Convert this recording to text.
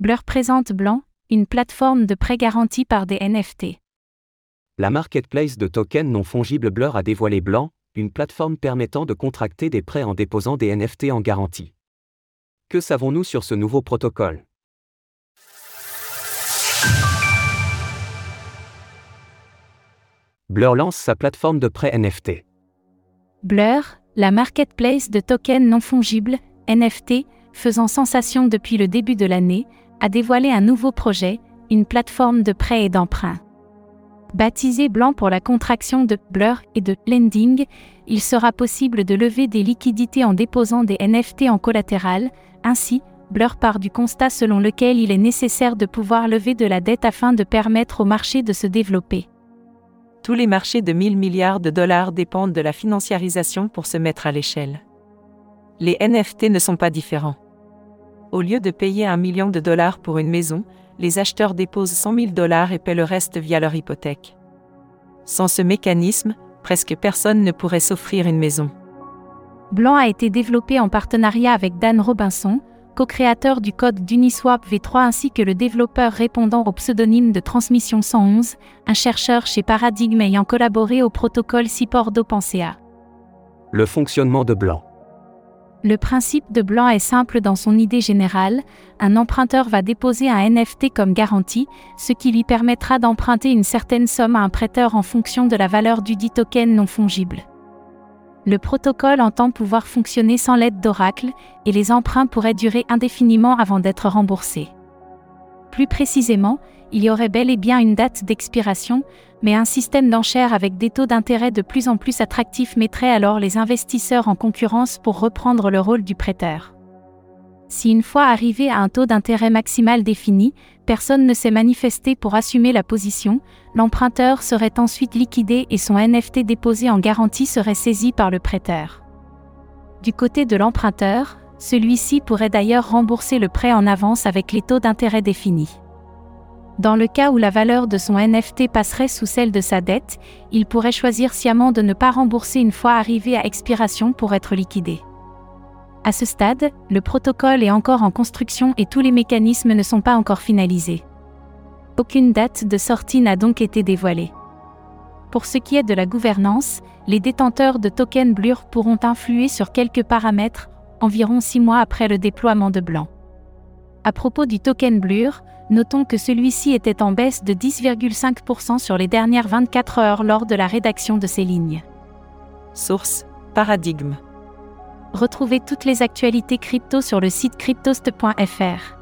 Blur présente Blanc, une plateforme de prêt garantie par des NFT. La marketplace de tokens non fongibles Blur a dévoilé Blanc, une plateforme permettant de contracter des prêts en déposant des NFT en garantie. Que savons-nous sur ce nouveau protocole? Blur lance sa plateforme de prêt NFT. Blur, la marketplace de tokens non fongibles, NFT, faisant sensation depuis le début de l'année, a dévoilé un nouveau projet, une plateforme de prêt et d'emprunt. Baptisé Blanc pour la contraction de Blur et de Lending, il sera possible de lever des liquidités en déposant des NFT en collatéral, ainsi, Blur part du constat selon lequel il est nécessaire de pouvoir lever de la dette afin de permettre au marché de se développer. Tous les marchés de 1000 milliards de dollars dépendent de la financiarisation pour se mettre à l'échelle. Les NFT ne sont pas différents. Au lieu de payer un million de dollars pour une maison, les acheteurs déposent 100 000 dollars et paient le reste via leur hypothèque. Sans ce mécanisme, presque personne ne pourrait s'offrir une maison. Blanc a été développé en partenariat avec Dan Robinson, co-créateur du code d'Uniswap V3 ainsi que le développeur répondant au pseudonyme de Transmission 111, un chercheur chez Paradigm ayant collaboré au protocole Cipordo.ca. Le fonctionnement de Blanc. Le principe de Blanc est simple dans son idée générale, un emprunteur va déposer un NFT comme garantie, ce qui lui permettra d'emprunter une certaine somme à un prêteur en fonction de la valeur du dit token non fongible. Le protocole entend pouvoir fonctionner sans l'aide d'Oracle, et les emprunts pourraient durer indéfiniment avant d'être remboursés. Plus précisément, il y aurait bel et bien une date d'expiration, mais un système d'enchères avec des taux d'intérêt de plus en plus attractifs mettrait alors les investisseurs en concurrence pour reprendre le rôle du prêteur. Si une fois arrivé à un taux d'intérêt maximal défini, personne ne s'est manifesté pour assumer la position, l'emprunteur serait ensuite liquidé et son NFT déposé en garantie serait saisi par le prêteur. Du côté de l'emprunteur, celui-ci pourrait d'ailleurs rembourser le prêt en avance avec les taux d'intérêt définis. Dans le cas où la valeur de son NFT passerait sous celle de sa dette, il pourrait choisir sciemment de ne pas rembourser une fois arrivé à expiration pour être liquidé. À ce stade, le protocole est encore en construction et tous les mécanismes ne sont pas encore finalisés. Aucune date de sortie n'a donc été dévoilée. Pour ce qui est de la gouvernance, les détenteurs de tokens Blur pourront influer sur quelques paramètres, environ six mois après le déploiement de Blanc. À propos du token Blur, notons que celui-ci était en baisse de 10,5% sur les dernières 24 heures lors de la rédaction de ces lignes. Source Paradigme. Retrouvez toutes les actualités crypto sur le site cryptost.fr.